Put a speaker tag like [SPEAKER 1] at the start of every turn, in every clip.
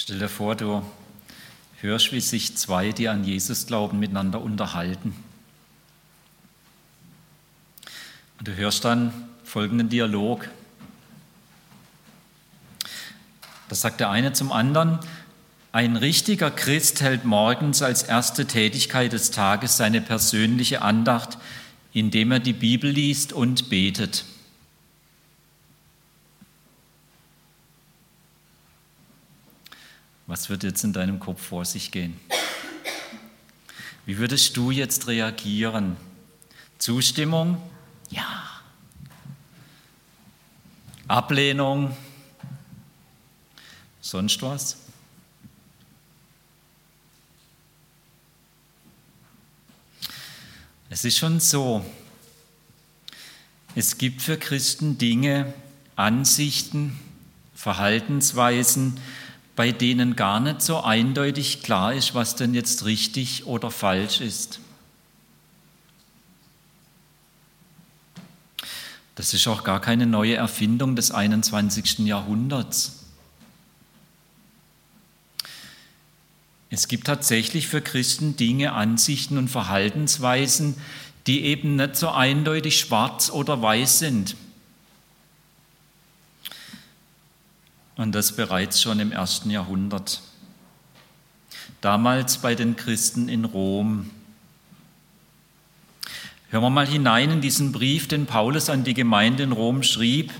[SPEAKER 1] Stell dir vor, du hörst, wie sich zwei, die an Jesus glauben, miteinander unterhalten. Und du hörst dann folgenden Dialog. Da sagt der eine zum anderen, ein richtiger Christ hält morgens als erste Tätigkeit des Tages seine persönliche Andacht, indem er die Bibel liest und betet. Was wird jetzt in deinem Kopf vor sich gehen? Wie würdest du jetzt reagieren? Zustimmung? Ja. Ablehnung? Sonst was? Es ist schon so, es gibt für Christen Dinge, Ansichten, Verhaltensweisen, bei denen gar nicht so eindeutig klar ist, was denn jetzt richtig oder falsch ist. Das ist auch gar keine neue Erfindung des 21. Jahrhunderts. Es gibt tatsächlich für Christen Dinge, Ansichten und Verhaltensweisen, die eben nicht so eindeutig schwarz oder weiß sind. Und das bereits schon im ersten Jahrhundert. Damals bei den Christen in Rom. Hören wir mal hinein in diesen Brief, den Paulus an die Gemeinde in Rom schrieb,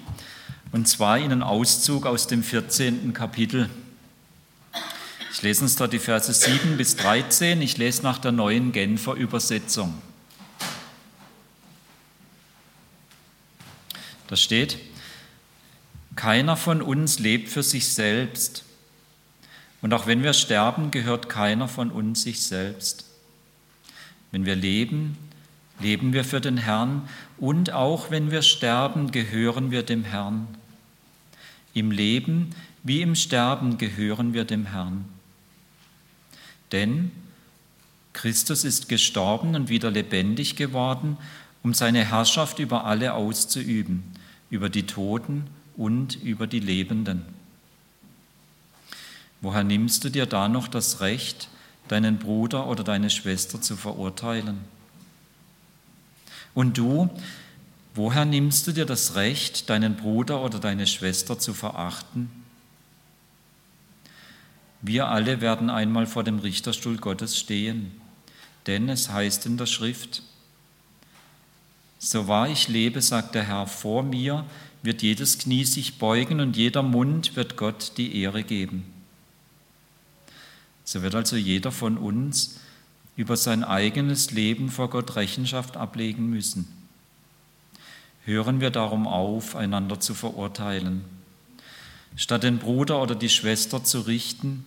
[SPEAKER 1] und zwar in einen Auszug aus dem 14. Kapitel. Ich lese uns dort die Verse 7 bis 13. Ich lese nach der neuen Genfer Übersetzung. Da steht, keiner von uns lebt für sich selbst. Und auch wenn wir sterben, gehört keiner von uns sich selbst. Wenn wir leben, leben wir für den Herrn und auch wenn wir sterben, gehören wir dem Herrn. Im Leben wie im Sterben gehören wir dem Herrn. Denn Christus ist gestorben und wieder lebendig geworden, um seine Herrschaft über alle auszuüben, über die Toten und über die Lebenden. Woher nimmst du dir da noch das Recht, deinen Bruder oder deine Schwester zu verurteilen? Und du, woher nimmst du dir das Recht, deinen Bruder oder deine Schwester zu verachten? Wir alle werden einmal vor dem Richterstuhl Gottes stehen, denn es heißt in der Schrift, so wahr ich lebe, sagt der Herr, vor mir wird jedes Knie sich beugen und jeder Mund wird Gott die Ehre geben. So wird also jeder von uns über sein eigenes Leben vor Gott Rechenschaft ablegen müssen. Hören wir darum auf, einander zu verurteilen. Statt den Bruder oder die Schwester zu richten,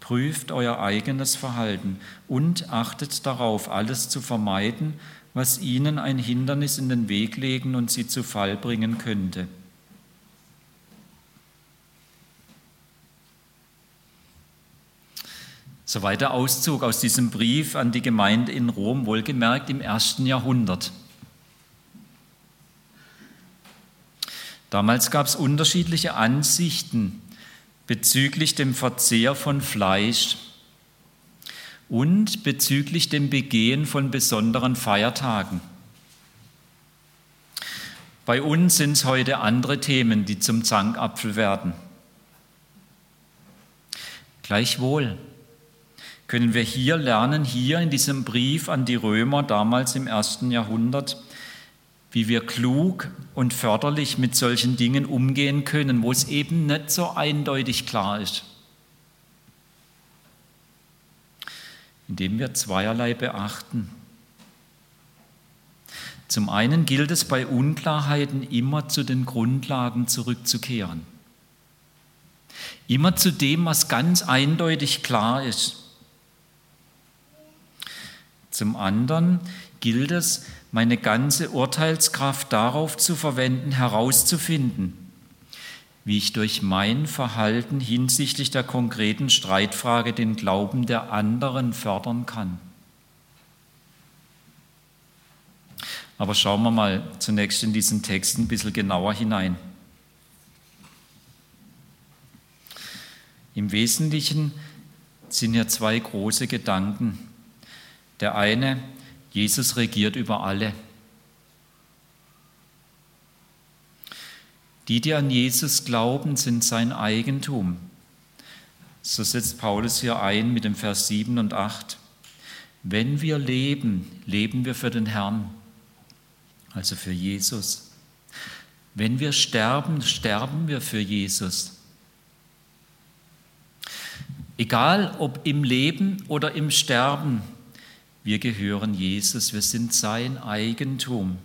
[SPEAKER 1] prüft euer eigenes Verhalten und achtet darauf, alles zu vermeiden, was ihnen ein Hindernis in den Weg legen und sie zu Fall bringen könnte. Soweit der Auszug aus diesem Brief an die Gemeinde in Rom, wohlgemerkt im ersten Jahrhundert. Damals gab es unterschiedliche Ansichten bezüglich dem Verzehr von Fleisch und bezüglich dem Begehen von besonderen Feiertagen. Bei uns sind es heute andere Themen, die zum Zankapfel werden. Gleichwohl können wir hier lernen, hier in diesem Brief an die Römer damals im ersten Jahrhundert, wie wir klug und förderlich mit solchen Dingen umgehen können, wo es eben nicht so eindeutig klar ist. Indem wir zweierlei beachten. Zum einen gilt es bei Unklarheiten immer zu den Grundlagen zurückzukehren. Immer zu dem, was ganz eindeutig klar ist. Zum anderen gilt es, meine ganze Urteilskraft darauf zu verwenden, herauszufinden, wie ich durch mein Verhalten hinsichtlich der konkreten Streitfrage den Glauben der anderen fördern kann. Aber schauen wir mal zunächst in diesen Text ein bisschen genauer hinein. Im Wesentlichen sind ja zwei große Gedanken. Der eine, Jesus regiert über alle. Die, die an Jesus glauben, sind sein Eigentum. So setzt Paulus hier ein mit dem Vers 7 und 8. Wenn wir leben, leben wir für den Herrn, also für Jesus. Wenn wir sterben, sterben wir für Jesus. Egal ob im Leben oder im Sterben, wir gehören Jesus, wir sind sein Eigentum.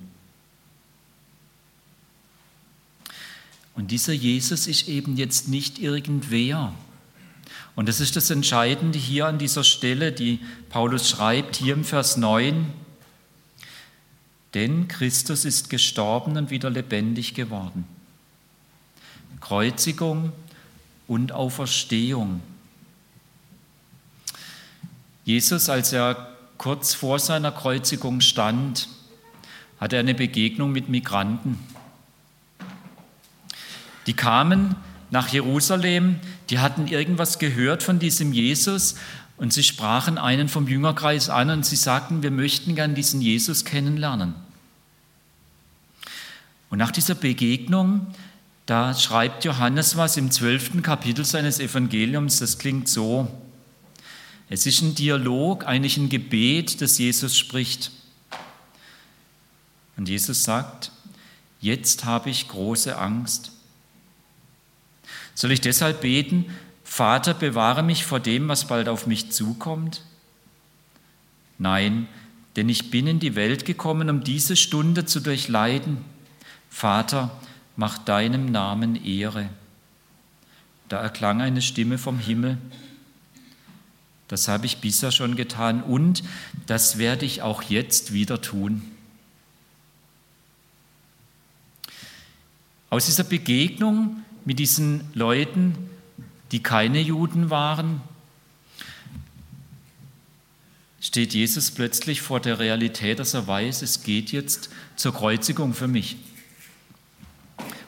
[SPEAKER 1] Und dieser Jesus ist eben jetzt nicht irgendwer. Und das ist das Entscheidende hier an dieser Stelle, die Paulus schreibt, hier im Vers 9. Denn Christus ist gestorben und wieder lebendig geworden. Kreuzigung und Auferstehung. Jesus, als er kurz vor seiner Kreuzigung stand, hatte er eine Begegnung mit Migranten. Die kamen nach Jerusalem, die hatten irgendwas gehört von diesem Jesus und sie sprachen einen vom Jüngerkreis an und sie sagten, wir möchten gern diesen Jesus kennenlernen. Und nach dieser Begegnung, da schreibt Johannes was im zwölften Kapitel seines Evangeliums, das klingt so. Es ist ein Dialog, eigentlich ein Gebet, das Jesus spricht. Und Jesus sagt, jetzt habe ich große Angst soll ich deshalb beten, Vater, bewahre mich vor dem, was bald auf mich zukommt? Nein, denn ich bin in die Welt gekommen, um diese Stunde zu durchleiden. Vater, mach deinem Namen Ehre. Da erklang eine Stimme vom Himmel. Das habe ich bisher schon getan und das werde ich auch jetzt wieder tun. Aus dieser Begegnung mit diesen Leuten, die keine Juden waren, steht Jesus plötzlich vor der Realität, dass er weiß, es geht jetzt zur Kreuzigung für mich.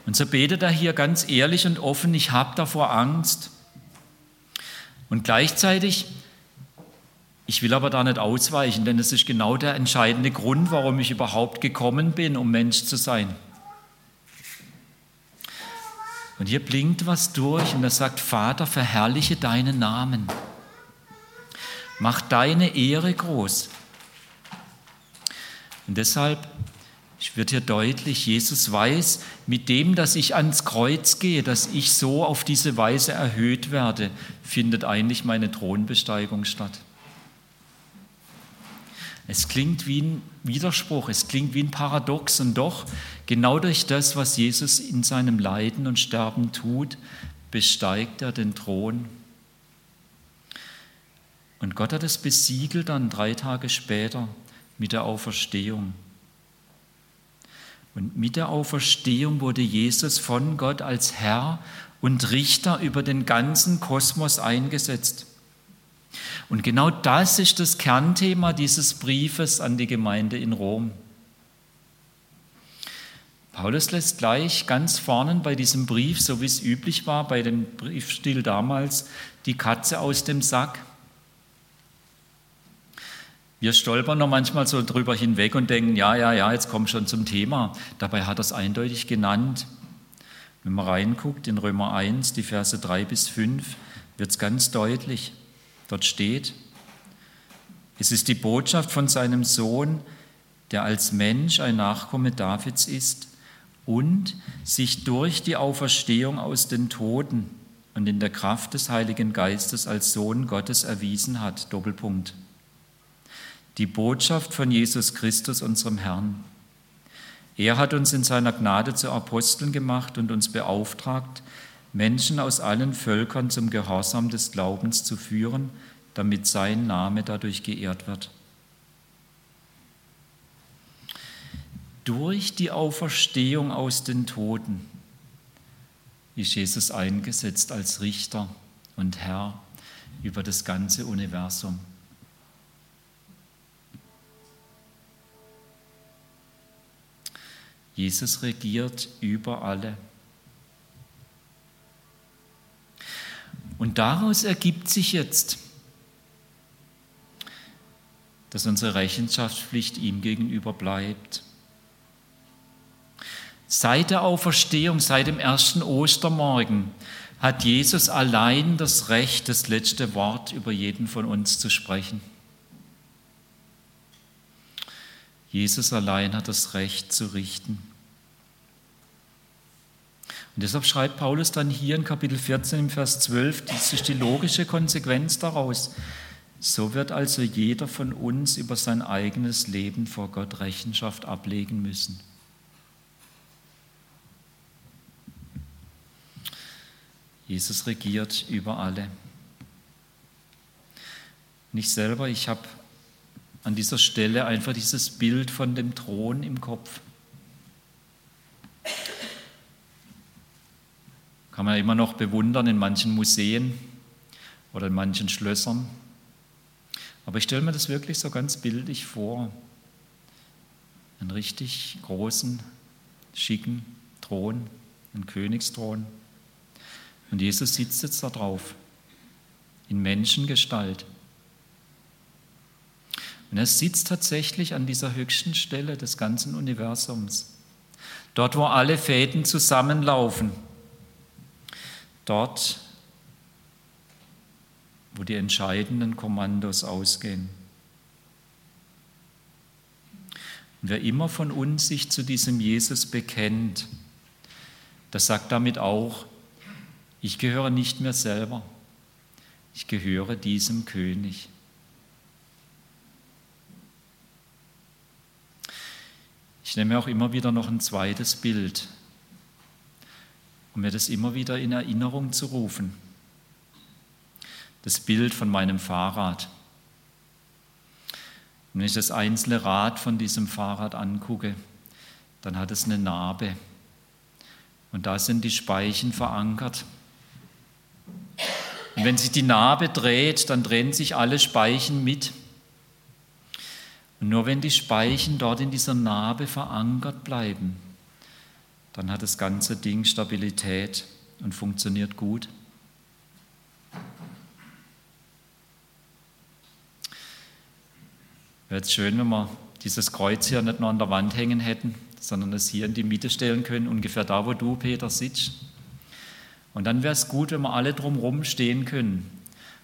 [SPEAKER 1] Und so betet er hier ganz ehrlich und offen, ich habe davor Angst. Und gleichzeitig, ich will aber da nicht ausweichen, denn es ist genau der entscheidende Grund, warum ich überhaupt gekommen bin, um Mensch zu sein. Und hier blinkt was durch und er sagt, Vater, verherrliche deinen Namen. Mach deine Ehre groß. Und deshalb wird hier deutlich, Jesus weiß, mit dem, dass ich ans Kreuz gehe, dass ich so auf diese Weise erhöht werde, findet eigentlich meine Thronbesteigung statt. Es klingt wie ein Widerspruch, es klingt wie ein Paradox und doch genau durch das, was Jesus in seinem Leiden und Sterben tut, besteigt er den Thron. Und Gott hat es besiegelt dann drei Tage später mit der Auferstehung. Und mit der Auferstehung wurde Jesus von Gott als Herr und Richter über den ganzen Kosmos eingesetzt. Und genau das ist das Kernthema dieses Briefes an die Gemeinde in Rom. Paulus lässt gleich ganz vorne bei diesem Brief, so wie es üblich war bei dem Briefstil damals, die Katze aus dem Sack. Wir stolpern noch manchmal so drüber hinweg und denken, ja, ja, ja, jetzt kommt schon zum Thema. Dabei hat er es eindeutig genannt. Wenn man reinguckt in Römer 1, die Verse 3 bis 5, wird es ganz deutlich. Dort steht, es ist die Botschaft von seinem Sohn, der als Mensch ein Nachkomme Davids ist und sich durch die Auferstehung aus den Toten und in der Kraft des Heiligen Geistes als Sohn Gottes erwiesen hat. Doppelpunkt. Die Botschaft von Jesus Christus, unserem Herrn. Er hat uns in seiner Gnade zu Aposteln gemacht und uns beauftragt, Menschen aus allen Völkern zum Gehorsam des Glaubens zu führen, damit sein Name dadurch geehrt wird. Durch die Auferstehung aus den Toten ist Jesus eingesetzt als Richter und Herr über das ganze Universum. Jesus regiert über alle. Und daraus ergibt sich jetzt, dass unsere Rechenschaftspflicht ihm gegenüber bleibt. Seit der Auferstehung, seit dem ersten Ostermorgen, hat Jesus allein das Recht, das letzte Wort über jeden von uns zu sprechen. Jesus allein hat das Recht zu richten. Und deshalb schreibt Paulus dann hier in Kapitel 14 im Vers 12, das ist die logische Konsequenz daraus. So wird also jeder von uns über sein eigenes Leben vor Gott Rechenschaft ablegen müssen. Jesus regiert über alle. Nicht selber, ich habe an dieser Stelle einfach dieses Bild von dem Thron im Kopf. Kann man immer noch bewundern in manchen Museen oder in manchen Schlössern. Aber ich stelle mir das wirklich so ganz bildlich vor. Einen richtig großen, schicken Thron, einen Königsthron. Und Jesus sitzt jetzt da drauf, in Menschengestalt. Und er sitzt tatsächlich an dieser höchsten Stelle des ganzen Universums. Dort, wo alle Fäden zusammenlaufen. Dort, wo die entscheidenden Kommandos ausgehen. Und wer immer von uns sich zu diesem Jesus bekennt, das sagt damit auch, ich gehöre nicht mir selber, ich gehöre diesem König. Ich nehme auch immer wieder noch ein zweites Bild, um mir das immer wieder in Erinnerung zu rufen. Das Bild von meinem Fahrrad. Wenn ich das einzelne Rad von diesem Fahrrad angucke, dann hat es eine Narbe. Und da sind die Speichen verankert. Und wenn sich die Narbe dreht, dann drehen sich alle Speichen mit. Und nur wenn die Speichen dort in dieser Narbe verankert bleiben, dann hat das ganze Ding Stabilität und funktioniert gut. Wäre jetzt schön, wenn wir dieses Kreuz hier nicht nur an der Wand hängen hätten, sondern es hier in die Mitte stellen können, ungefähr da, wo du, Peter, sitzt. Und dann wäre es gut, wenn wir alle drumherum stehen können,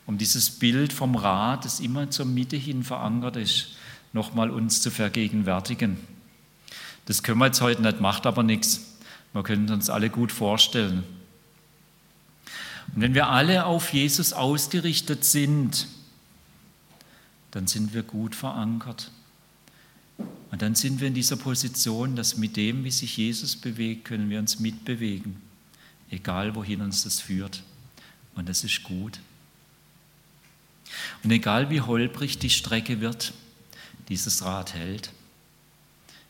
[SPEAKER 1] um dieses Bild vom Rad, das immer zur Mitte hin verankert ist, nochmal uns zu vergegenwärtigen. Das können wir jetzt heute nicht, macht aber nichts. Wir können uns alle gut vorstellen. Und wenn wir alle auf Jesus ausgerichtet sind, dann sind wir gut verankert. Und dann sind wir in dieser Position, dass mit dem, wie sich Jesus bewegt, können wir uns mitbewegen, egal wohin uns das führt. Und das ist gut. Und egal wie holprig die Strecke wird, dieses Rad hält.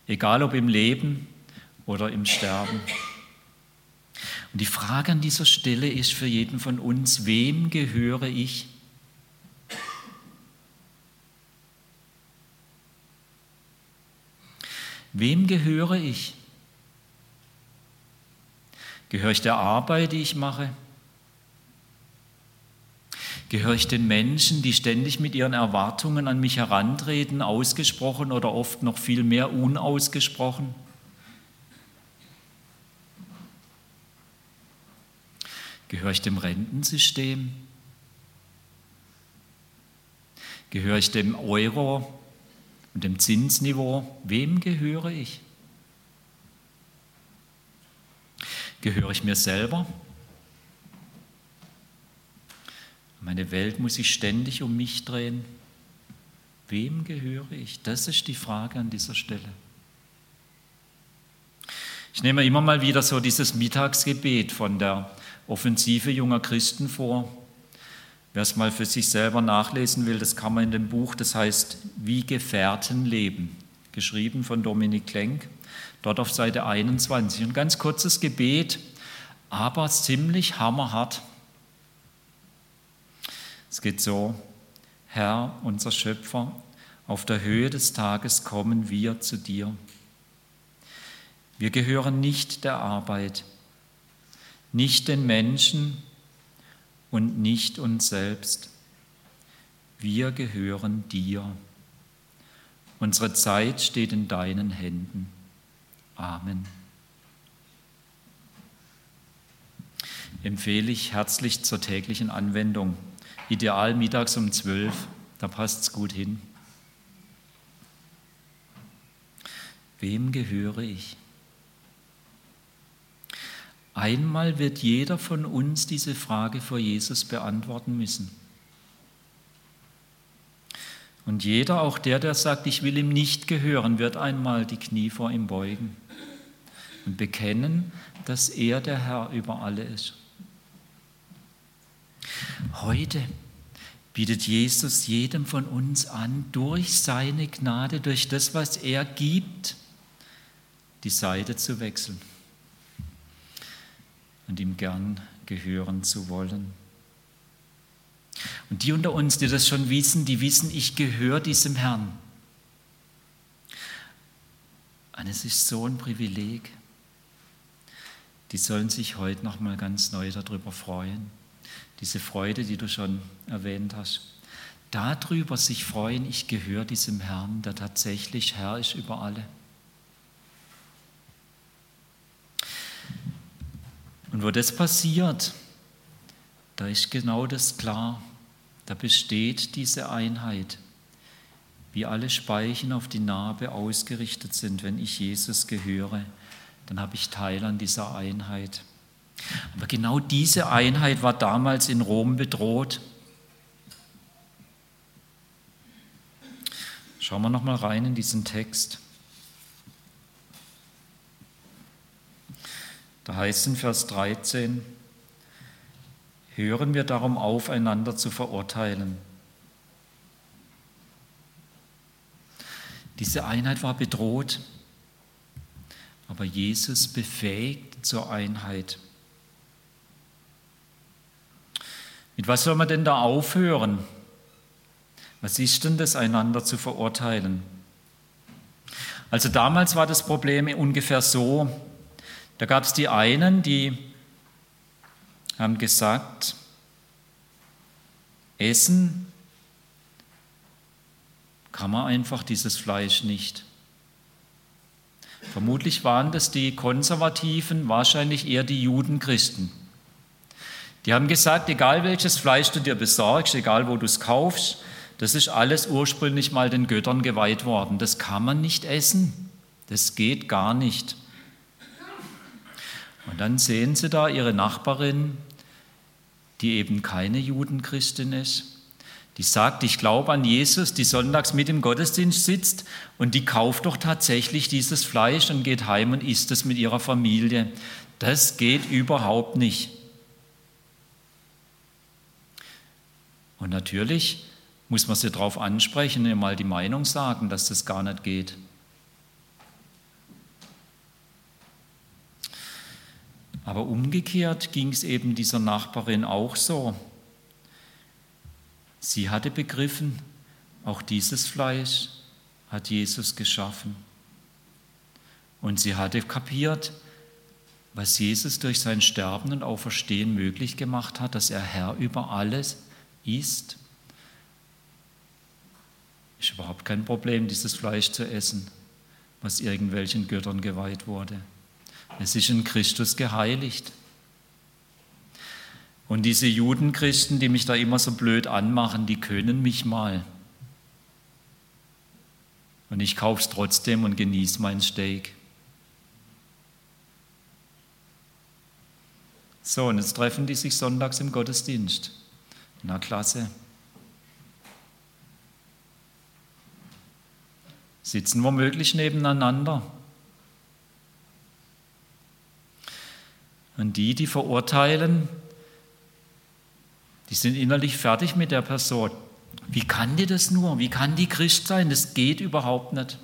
[SPEAKER 1] Egal ob im Leben oder im Sterben. Und die Frage an dieser Stelle ist für jeden von uns, wem gehöre ich? Wem gehöre ich? Gehöre ich der Arbeit, die ich mache? Gehöre ich den Menschen, die ständig mit ihren Erwartungen an mich herantreten, ausgesprochen oder oft noch viel mehr unausgesprochen? Gehöre ich dem Rentensystem? Gehöre ich dem Euro und dem Zinsniveau? Wem gehöre ich? Gehöre ich mir selber? Meine Welt muss sich ständig um mich drehen. Wem gehöre ich? Das ist die Frage an dieser Stelle. Ich nehme immer mal wieder so dieses Mittagsgebet von der Offensive junger Christen vor. Wer es mal für sich selber nachlesen will, das kann man in dem Buch, das heißt Wie Gefährten leben, geschrieben von Dominik Klenk, dort auf Seite 21. Ein ganz kurzes Gebet, aber ziemlich hammerhart. Es geht so, Herr, unser Schöpfer, auf der Höhe des Tages kommen wir zu dir. Wir gehören nicht der Arbeit, nicht den Menschen und nicht uns selbst. Wir gehören dir. Unsere Zeit steht in deinen Händen. Amen. Empfehle ich herzlich zur täglichen Anwendung. Ideal mittags um zwölf, da passt es gut hin. Wem gehöre ich? Einmal wird jeder von uns diese Frage vor Jesus beantworten müssen. Und jeder, auch der, der sagt, ich will ihm nicht gehören, wird einmal die Knie vor ihm beugen und bekennen, dass er der Herr über alle ist. Heute bietet Jesus jedem von uns an, durch seine Gnade, durch das, was er gibt, die Seite zu wechseln und ihm gern gehören zu wollen. Und die unter uns, die das schon wissen, die wissen, ich gehöre diesem Herrn. Und es ist so ein Privileg. Die sollen sich heute noch mal ganz neu darüber freuen. Diese Freude, die du schon erwähnt hast. Darüber sich freuen, ich gehöre diesem Herrn, der tatsächlich Herr ist über alle. Und wo das passiert, da ist genau das klar. Da besteht diese Einheit, wie alle Speichen auf die Narbe ausgerichtet sind. Wenn ich Jesus gehöre, dann habe ich Teil an dieser Einheit. Aber genau diese Einheit war damals in Rom bedroht. Schauen wir noch mal rein in diesen Text. Da heißt es in Vers 13, hören wir darum auf, einander zu verurteilen. Diese Einheit war bedroht, aber Jesus befähigt zur Einheit. Mit was soll man denn da aufhören? Was ist denn das, einander zu verurteilen? Also damals war das Problem ungefähr so, da gab es die einen, die haben gesagt, essen kann man einfach dieses Fleisch nicht. Vermutlich waren das die Konservativen, wahrscheinlich eher die Judenchristen. Die haben gesagt, egal welches Fleisch du dir besorgst, egal wo du es kaufst, das ist alles ursprünglich mal den Göttern geweiht worden. Das kann man nicht essen. Das geht gar nicht. Und dann sehen sie da ihre Nachbarin, die eben keine Judenchristin ist, die sagt, ich glaube an Jesus, die sonntags mit im Gottesdienst sitzt und die kauft doch tatsächlich dieses Fleisch und geht heim und isst es mit ihrer Familie. Das geht überhaupt nicht. Und natürlich muss man sie darauf ansprechen und ihr mal die Meinung sagen, dass das gar nicht geht. Aber umgekehrt ging es eben dieser Nachbarin auch so. Sie hatte begriffen, auch dieses Fleisch hat Jesus geschaffen. Und sie hatte kapiert, was Jesus durch sein Sterben und Auferstehen möglich gemacht hat, dass er Herr über alles ist. Ist überhaupt kein Problem, dieses Fleisch zu essen, was irgendwelchen Göttern geweiht wurde. Es ist in Christus geheiligt. Und diese Judenchristen, die mich da immer so blöd anmachen, die können mich mal. Und ich kaufe es trotzdem und genieße mein Steak. So, und jetzt treffen die sich sonntags im Gottesdienst. Na klasse. Sitzen womöglich nebeneinander. Und die, die verurteilen, die sind innerlich fertig mit der Person. Wie kann die das nur? Wie kann die Christ sein? Das geht überhaupt nicht.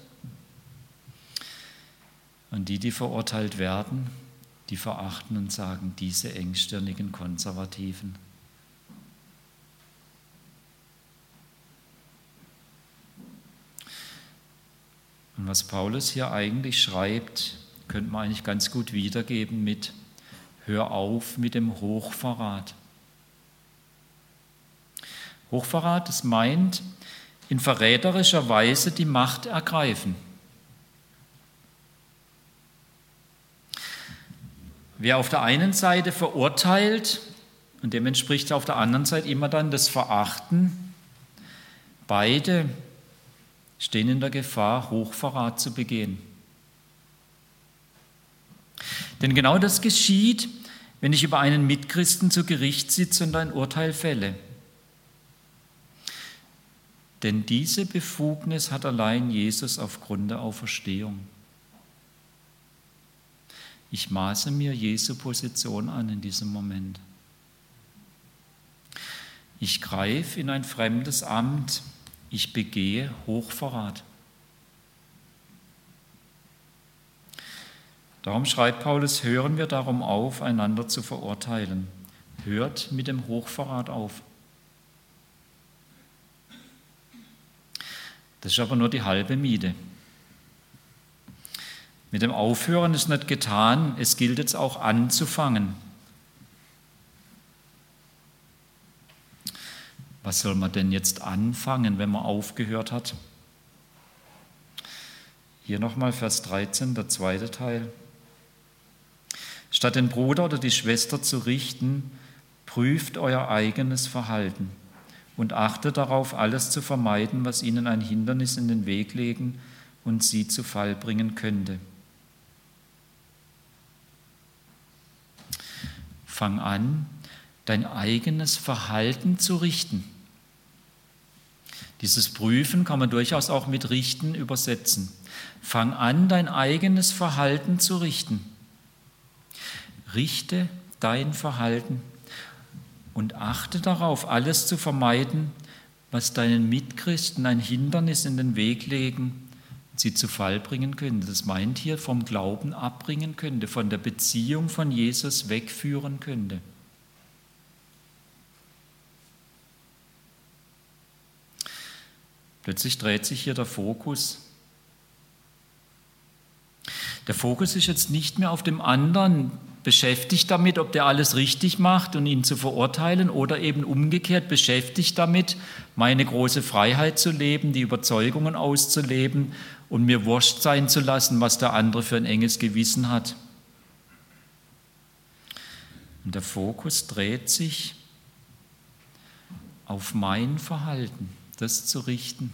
[SPEAKER 1] Und die, die verurteilt werden, die verachten und sagen, diese engstirnigen Konservativen. Und was Paulus hier eigentlich schreibt, könnte man eigentlich ganz gut wiedergeben mit, hör auf mit dem Hochverrat. Hochverrat, das meint, in verräterischer Weise die Macht ergreifen. Wer auf der einen Seite verurteilt, und dem entspricht auf der anderen Seite immer dann das Verachten, beide stehen in der Gefahr, Hochverrat zu begehen. Denn genau das geschieht, wenn ich über einen Mitchristen zu Gericht sitze und ein Urteil fälle. Denn diese Befugnis hat allein Jesus aufgrund der Auferstehung. Ich maße mir Jesu Position an in diesem Moment. Ich greife in ein fremdes Amt, ich begehe Hochverrat. Darum schreibt Paulus, hören wir darum auf, einander zu verurteilen. Hört mit dem Hochverrat auf. Das ist aber nur die halbe Miete. Mit dem Aufhören ist nicht getan, es gilt jetzt auch anzufangen. Was soll man denn jetzt anfangen, wenn man aufgehört hat? Hier nochmal Vers 13, der zweite Teil. Statt den Bruder oder die Schwester zu richten, prüft euer eigenes Verhalten und achtet darauf, alles zu vermeiden, was ihnen ein Hindernis in den Weg legen und sie zu Fall bringen könnte. Fang an, dein eigenes Verhalten zu richten. Dieses Prüfen kann man durchaus auch mit richten übersetzen. Fang an, dein eigenes Verhalten zu richten. Richte dein Verhalten und achte darauf, alles zu vermeiden, was deinen Mitchristen ein Hindernis in den Weg legen, sie zu Fall bringen könnte. Das meint hier vom Glauben abbringen könnte, von der Beziehung von Jesus wegführen könnte. Plötzlich dreht sich hier der Fokus. Der Fokus ist jetzt nicht mehr auf dem anderen, beschäftigt damit, ob der alles richtig macht und ihn zu verurteilen oder eben umgekehrt beschäftigt damit, meine große Freiheit zu leben, die Überzeugungen auszuleben und mir wurscht sein zu lassen, was der andere für ein enges Gewissen hat. Und der Fokus dreht sich auf mein Verhalten, das zu richten.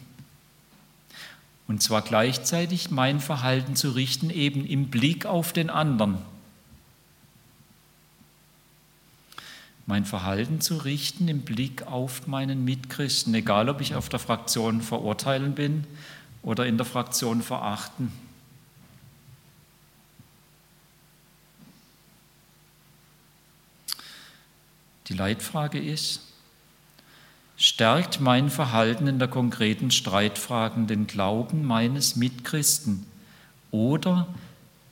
[SPEAKER 1] Und zwar gleichzeitig mein Verhalten zu richten, eben im Blick auf den anderen. Mein Verhalten zu richten im Blick auf meinen Mitchristen, egal ob ich auf der Fraktion verurteilen bin oder in der Fraktion verachten. Die Leitfrage ist, stärkt mein Verhalten in der konkreten Streitfragen den Glauben meines Mitchristen oder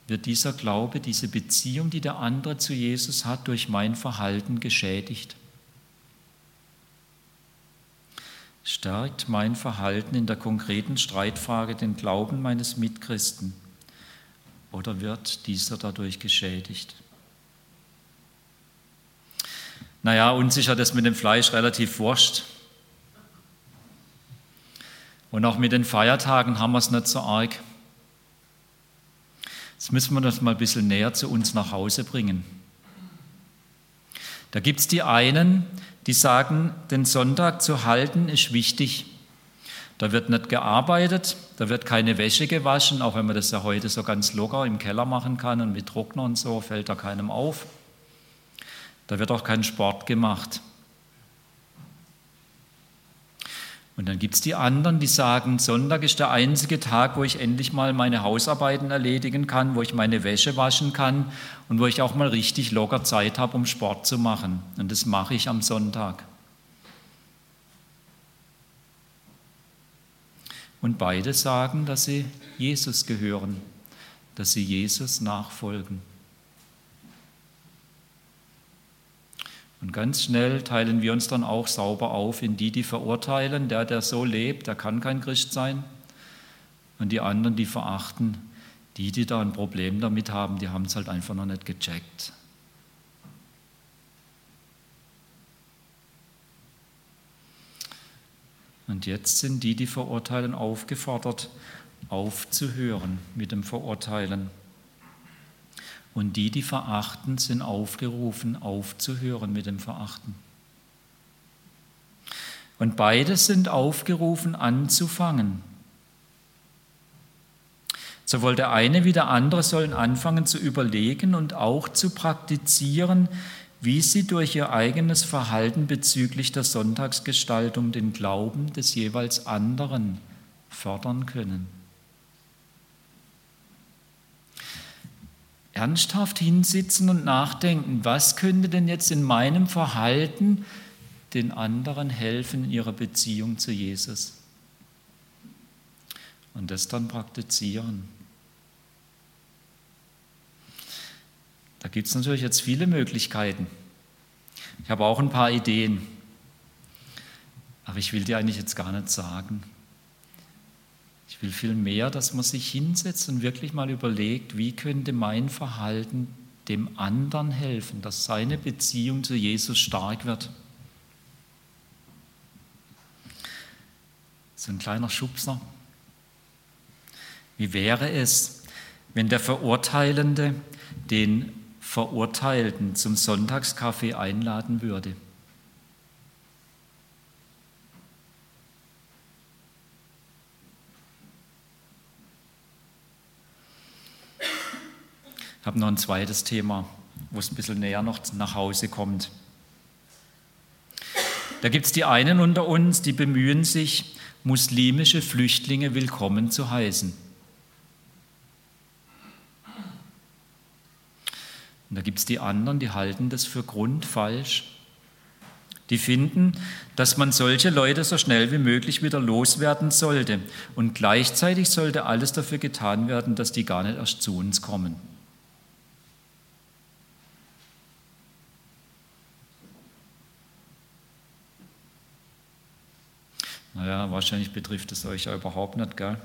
[SPEAKER 1] wird dieser Glaube, diese Beziehung, die der andere zu Jesus hat, durch mein Verhalten geschädigt. Stärkt mein Verhalten in der konkreten Streitfrage den Glauben meines Mitchristen oder wird dieser dadurch geschädigt? Naja, unsicher das mit dem Fleisch relativ wurscht. Und auch mit den Feiertagen haben wir es nicht so arg. Jetzt müssen wir das mal ein bisschen näher zu uns nach Hause bringen. Da gibt es die einen, die sagen, den Sonntag zu halten ist wichtig. Da wird nicht gearbeitet, da wird keine Wäsche gewaschen, auch wenn man das ja heute so ganz locker im Keller machen kann und mit Trockner und so, fällt da keinem auf. Da wird auch kein Sport gemacht. Und dann gibt es die anderen, die sagen, Sonntag ist der einzige Tag, wo ich endlich mal meine Hausarbeiten erledigen kann, wo ich meine Wäsche waschen kann und wo ich auch mal richtig locker Zeit habe, um Sport zu machen. Und das mache ich am Sonntag. Und beide sagen, dass sie Jesus gehören, dass sie Jesus nachfolgen. Und ganz schnell teilen wir uns dann auch sauber auf in die, die verurteilen, der, der so lebt, der kann kein Christ sein. Und die anderen, die verachten, die, die da ein Problem damit haben, die haben es halt einfach noch nicht gecheckt. Und jetzt sind die, die verurteilen, aufgefordert, aufzuhören mit dem Verurteilen. Und die, die verachten, sind aufgerufen, aufzuhören mit dem Verachten. Und beide sind aufgerufen, anzufangen. Sowohl der eine wie der andere sollen anfangen zu überlegen und auch zu praktizieren, wie sie durch ihr eigenes Verhalten bezüglich der Sonntagsgestaltung den Glauben des jeweils anderen fördern können. Ernsthaft hinsitzen und nachdenken, was könnte denn jetzt in meinem Verhalten den anderen helfen in ihrer Beziehung zu Jesus? Und das dann praktizieren. Da gibt es natürlich jetzt viele Möglichkeiten. Ich habe auch ein paar Ideen, aber ich will dir eigentlich jetzt gar nicht sagen. Ich will viel mehr, dass man sich hinsetzt und wirklich mal überlegt, wie könnte mein Verhalten dem anderen helfen, dass seine Beziehung zu Jesus stark wird. So ein kleiner Schubser. Wie wäre es, wenn der Verurteilende den Verurteilten zum Sonntagskaffee einladen würde. Habe noch ein zweites Thema, wo es ein bisschen näher noch nach Hause kommt. Da gibt es die einen unter uns, die bemühen sich, muslimische Flüchtlinge willkommen zu heißen. Und da gibt es die anderen, die halten das für grundfalsch. Die finden, dass man solche Leute so schnell wie möglich wieder loswerden sollte. Und gleichzeitig sollte alles dafür getan werden, dass die gar nicht erst zu uns kommen. Naja, wahrscheinlich betrifft es euch ja überhaupt nicht, gell?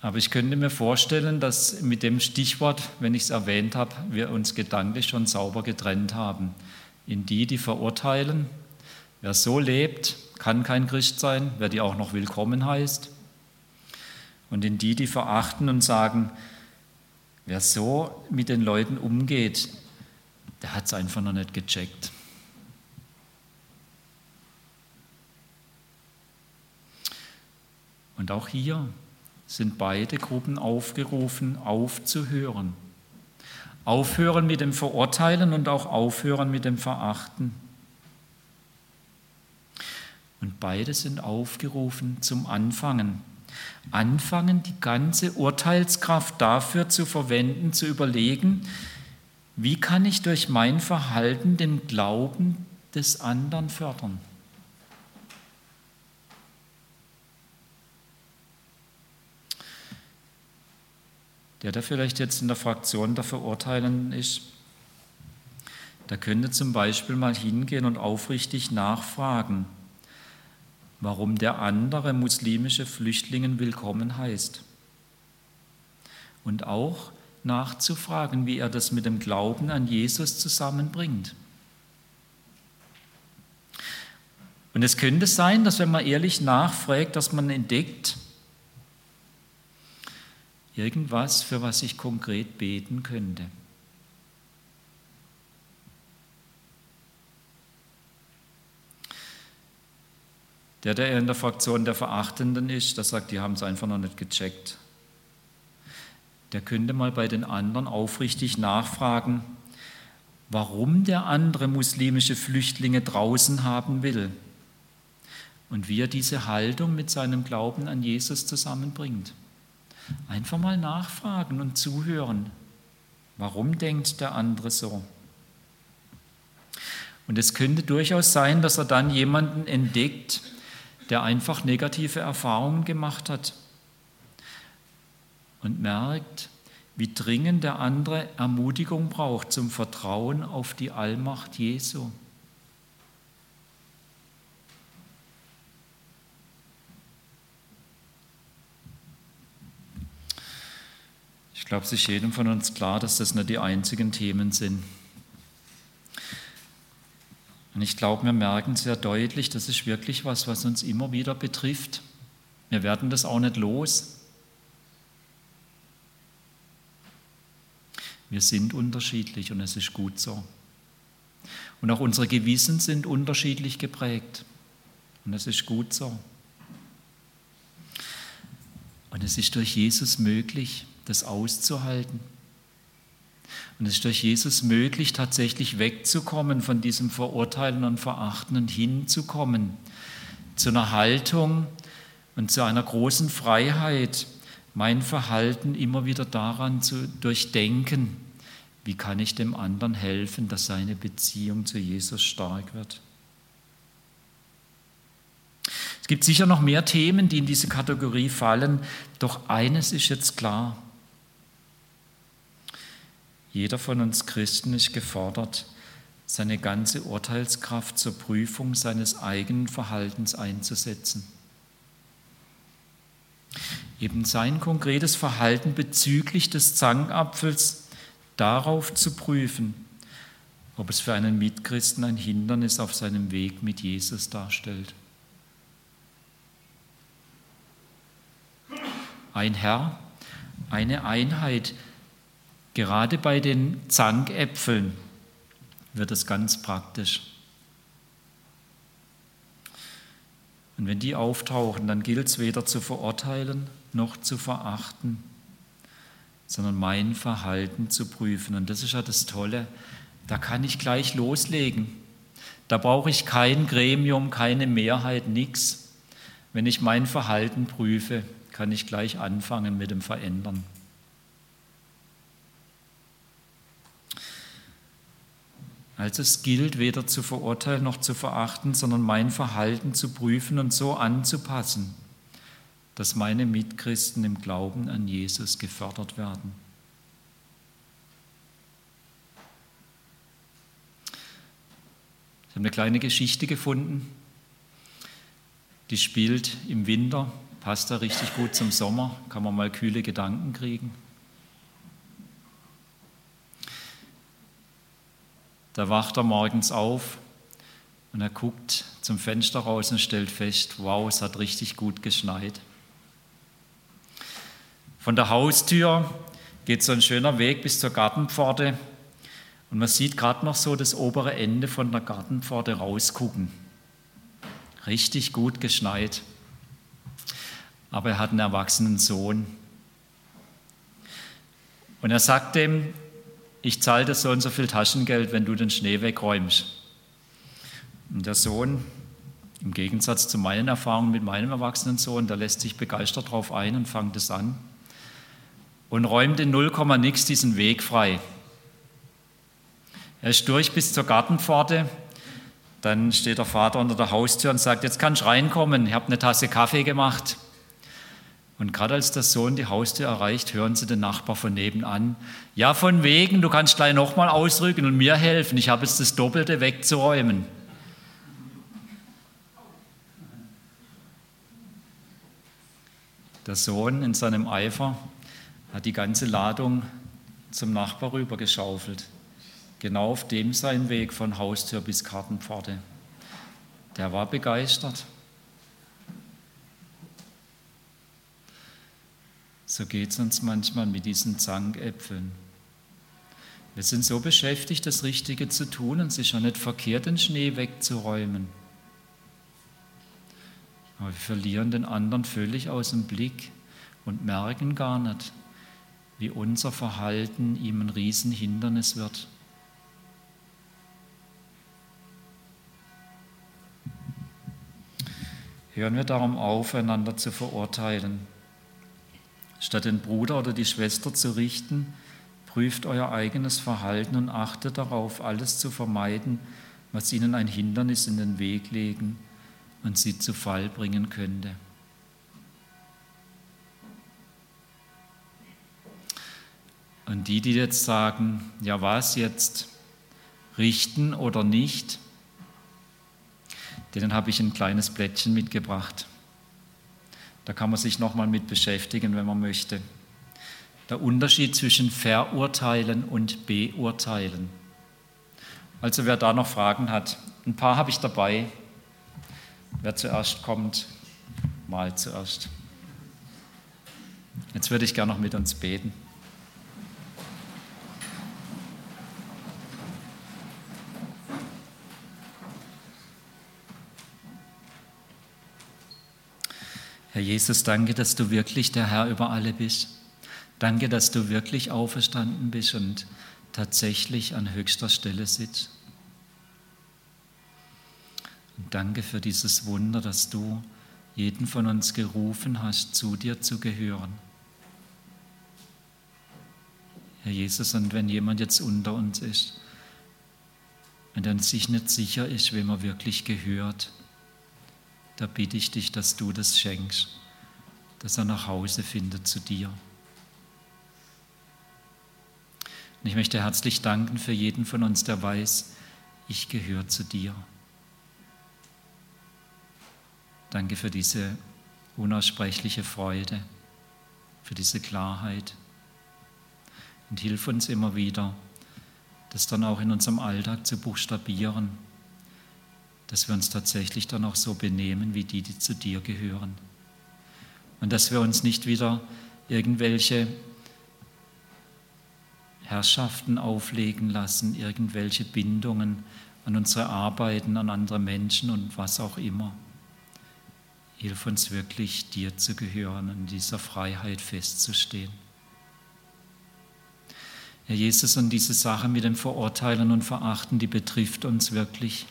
[SPEAKER 1] Aber ich könnte mir vorstellen, dass mit dem Stichwort, wenn ich es erwähnt habe, wir uns gedanklich schon sauber getrennt haben. In die, die verurteilen, wer so lebt, kann kein Christ sein, wer die auch noch willkommen heißt. Und in die, die verachten und sagen, wer so mit den Leuten umgeht, der hat es einfach noch nicht gecheckt. Und auch hier sind beide Gruppen aufgerufen, aufzuhören. Aufhören mit dem Verurteilen und auch aufhören mit dem Verachten. Und beide sind aufgerufen zum Anfangen. Anfangen, die ganze Urteilskraft dafür zu verwenden, zu überlegen, wie kann ich durch mein Verhalten den Glauben des anderen fördern. Der da vielleicht jetzt in der Fraktion der Verurteilenden ist, der könnte zum Beispiel mal hingehen und aufrichtig nachfragen, warum der andere muslimische Flüchtlingen willkommen heißt. Und auch nachzufragen, wie er das mit dem Glauben an Jesus zusammenbringt. Und es könnte sein, dass wenn man ehrlich nachfragt, dass man entdeckt, Irgendwas, für was ich konkret beten könnte. Der, der in der Fraktion der Verachtenden ist, der sagt, die haben es einfach noch nicht gecheckt. Der könnte mal bei den anderen aufrichtig nachfragen, warum der andere muslimische Flüchtlinge draußen haben will und wie er diese Haltung mit seinem Glauben an Jesus zusammenbringt. Einfach mal nachfragen und zuhören. Warum denkt der andere so? Und es könnte durchaus sein, dass er dann jemanden entdeckt, der einfach negative Erfahrungen gemacht hat und merkt, wie dringend der andere Ermutigung braucht zum Vertrauen auf die Allmacht Jesu. Glaube, es ist jedem von uns klar, dass das nicht die einzigen Themen sind. Und ich glaube, wir merken sehr deutlich, das ist wirklich was, was uns immer wieder betrifft. Wir werden das auch nicht los. Wir sind unterschiedlich und es ist gut so. Und auch unsere Gewissen sind unterschiedlich geprägt und es ist gut so. Und es ist durch Jesus möglich, das auszuhalten. Und es ist durch Jesus möglich, tatsächlich wegzukommen von diesem Verurteilen und Verachten und hinzukommen zu einer Haltung und zu einer großen Freiheit, mein Verhalten immer wieder daran zu durchdenken, wie kann ich dem anderen helfen, dass seine Beziehung zu Jesus stark wird. Es gibt sicher noch mehr Themen, die in diese Kategorie fallen, doch eines ist jetzt klar. Jeder von uns Christen ist gefordert, seine ganze Urteilskraft zur Prüfung seines eigenen Verhaltens einzusetzen. Eben sein konkretes Verhalten bezüglich des Zankapfels darauf zu prüfen, ob es für einen Mitchristen ein Hindernis auf seinem Weg mit Jesus darstellt. Ein Herr, eine Einheit, gerade bei den Zankäpfeln wird es ganz praktisch. Und wenn die auftauchen, dann gilt es weder zu verurteilen noch zu verachten, sondern mein Verhalten zu prüfen. Und das ist ja das Tolle, da kann ich gleich loslegen. Da brauche ich kein Gremium, keine Mehrheit, nichts. Wenn ich mein Verhalten prüfe, kann ich gleich anfangen mit dem Verändern. Also es gilt weder zu verurteilen noch zu verachten, sondern mein Verhalten zu prüfen und so anzupassen, dass meine Mitchristen im Glauben an Jesus gefördert werden. Ich habe eine kleine Geschichte gefunden, die spielt im Winter, passt da richtig gut zum Sommer, kann man mal kühle Gedanken kriegen. Da wacht er morgens auf und er guckt zum Fenster raus und stellt fest, wow, es hat richtig gut geschneit. Von der Haustür geht so ein schöner Weg bis zur Gartenpforte und man sieht gerade noch so das obere Ende von der Gartenpforte rausgucken. Richtig gut geschneit. Aber er hat einen erwachsenen Sohn. Und er sagt dem, ich zahle dir so und so viel Taschengeld, wenn du den Schnee wegräumst. Und der Sohn, im Gegensatz zu meinen Erfahrungen mit meinem erwachsenen Sohn, der lässt sich begeistert darauf ein und fängt es an und räumt in 0, nix diesen Weg frei. Er ist durch bis zur Gartenpforte. Dann steht der Vater unter der Haustür und sagt, jetzt kannst du reinkommen, ich habe eine Tasse Kaffee gemacht. Und gerade als der Sohn die Haustür erreicht, hören sie den Nachbar von nebenan. Ja, von wegen, du kannst gleich nochmal ausrücken und mir helfen. Ich habe jetzt das Doppelte wegzuräumen. Der Sohn in seinem Eifer hat die ganze Ladung zum Nachbar rüber geschaufelt. Genau auf dem sein Weg von Haustür bis Kartenpforte. Der war begeistert. So geht es uns manchmal mit diesen Zankäpfeln. Wir sind so beschäftigt, das Richtige zu tun und ist ja nicht verkehrt, den Schnee wegzuräumen. Aber wir verlieren den anderen völlig aus dem Blick und merken gar nicht, wie unser Verhalten ihm ein Riesenhindernis wird. Hören wir darum auf, einander zu verurteilen. Statt den Bruder oder die Schwester zu richten, prüft euer eigenes Verhalten und achtet darauf, alles zu vermeiden, was ihnen ein Hindernis in den Weg legen und sie zu Fall bringen könnte. Und die, die jetzt sagen, ja was jetzt, richten oder nicht, denen habe ich ein kleines Blättchen mitgebracht. Da kann man sich nochmal mit beschäftigen, wenn man möchte. Der Unterschied zwischen verurteilen und beurteilen. Also wer da noch Fragen hat, Ein paar habe ich dabei. Wer zuerst kommt, mal zuerst. Jetzt würde ich gerne noch mit uns beten. Herr Jesus, danke, dass du wirklich der Herr über alle bist. Danke, dass du wirklich auferstanden bist und tatsächlich an höchster Stelle sitzt. Und danke für dieses Wunder, dass du jeden von uns gerufen hast, zu dir zu gehören. Herr Jesus, und wenn jemand jetzt unter uns ist und dann sich nicht sicher ist, wem er wirklich gehört, da bitte ich dich, dass du das schenkst, dass er nach Hause findet zu dir. Und ich möchte herzlich danken für jeden von uns, der weiß, ich gehöre zu dir. Danke für diese unaussprechliche Freude, für diese Klarheit. Und hilf uns immer wieder, das dann auch in unserem Alltag zu buchstabieren dass wir uns tatsächlich dann auch so benehmen wie die, die zu dir gehören. Und dass wir uns nicht wieder irgendwelche Herrschaften auflegen lassen, irgendwelche Bindungen an unsere Arbeiten, an andere Menschen und was auch immer. Hilf uns wirklich, dir zu gehören und in dieser Freiheit festzustehen. Herr Jesus, und diese Sache mit dem Verurteilen und Verachten, die betrifft uns wirklich.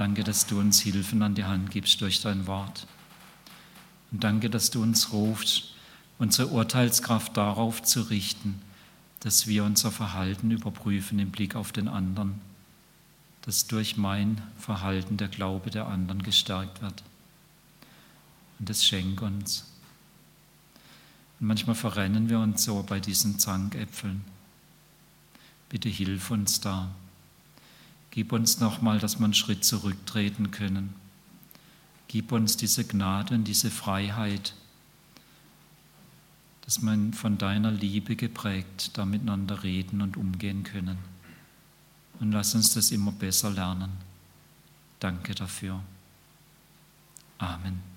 [SPEAKER 1] Danke, dass du uns Hilfen an die Hand gibst durch dein Wort. Und danke, dass du uns rufst, unsere Urteilskraft darauf zu richten, dass wir unser Verhalten überprüfen im Blick auf den anderen, dass durch mein Verhalten der Glaube der anderen gestärkt wird. Und das schenk uns. Und manchmal verrennen wir uns so bei diesen Zankäpfeln. Bitte hilf uns da. Gib uns nochmal, dass wir einen Schritt zurücktreten können. Gib uns diese Gnade und diese Freiheit, dass wir von deiner Liebe geprägt da miteinander reden und umgehen können. Und lass uns das immer besser lernen. Danke dafür. Amen.